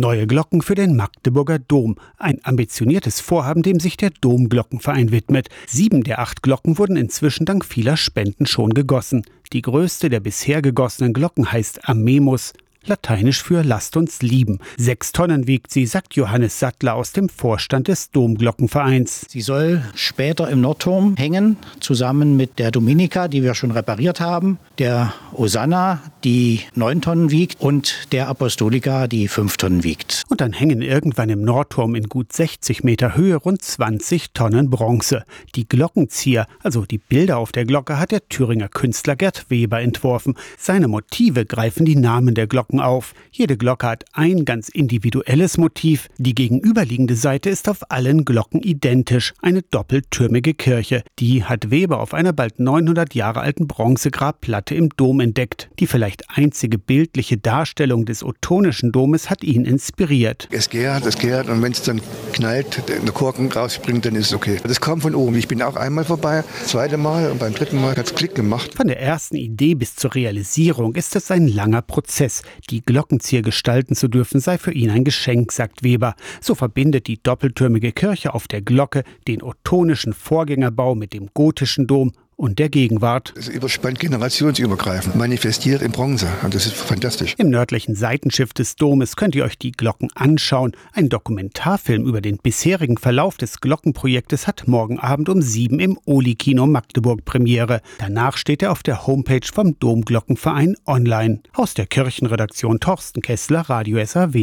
Neue Glocken für den Magdeburger Dom. Ein ambitioniertes Vorhaben, dem sich der Domglockenverein widmet. Sieben der acht Glocken wurden inzwischen dank vieler Spenden schon gegossen. Die größte der bisher gegossenen Glocken heißt Amemus lateinisch für Lasst uns lieben. Sechs Tonnen wiegt sie, sagt Johannes Sattler aus dem Vorstand des Domglockenvereins. Sie soll später im Nordturm hängen, zusammen mit der Dominika, die wir schon repariert haben, der Osanna, die neun Tonnen wiegt, und der Apostolika, die fünf Tonnen wiegt. Und dann hängen irgendwann im Nordturm in gut 60 Meter Höhe rund 20 Tonnen Bronze. Die Glockenzieher, also die Bilder auf der Glocke, hat der Thüringer Künstler Gerd Weber entworfen. Seine Motive greifen die Namen der Glocken Glocken auf. Jede Glocke hat ein ganz individuelles Motiv. Die gegenüberliegende Seite ist auf allen Glocken identisch, eine doppeltürmige Kirche. Die hat Weber auf einer bald 900 Jahre alten Bronzegrabplatte im Dom entdeckt. Die vielleicht einzige bildliche Darstellung des Ottonischen Domes hat ihn inspiriert. Es gärt, es gärt und wenn es dann knallt, der Korken rausspringt, dann ist es okay. Das kam von oben. Ich bin auch einmal vorbei, zweite Mal und beim dritten Mal hat es Klick gemacht. Von der ersten Idee bis zur Realisierung ist es ein langer Prozess. Die Glockenzieher gestalten zu dürfen, sei für ihn ein Geschenk, sagt Weber. So verbindet die doppeltürmige Kirche auf der Glocke den ottonischen Vorgängerbau mit dem gotischen Dom und der Gegenwart. Es überspannt generationsübergreifend, manifestiert in Bronze und das ist fantastisch. Im nördlichen Seitenschiff des Domes könnt ihr euch die Glocken anschauen. Ein Dokumentarfilm über den bisherigen Verlauf des Glockenprojektes hat morgen Abend um sieben im Oli-Kino Magdeburg Premiere. Danach steht er auf der Homepage vom Domglockenverein online. Aus der Kirchenredaktion Torsten Kessler, Radio SAW.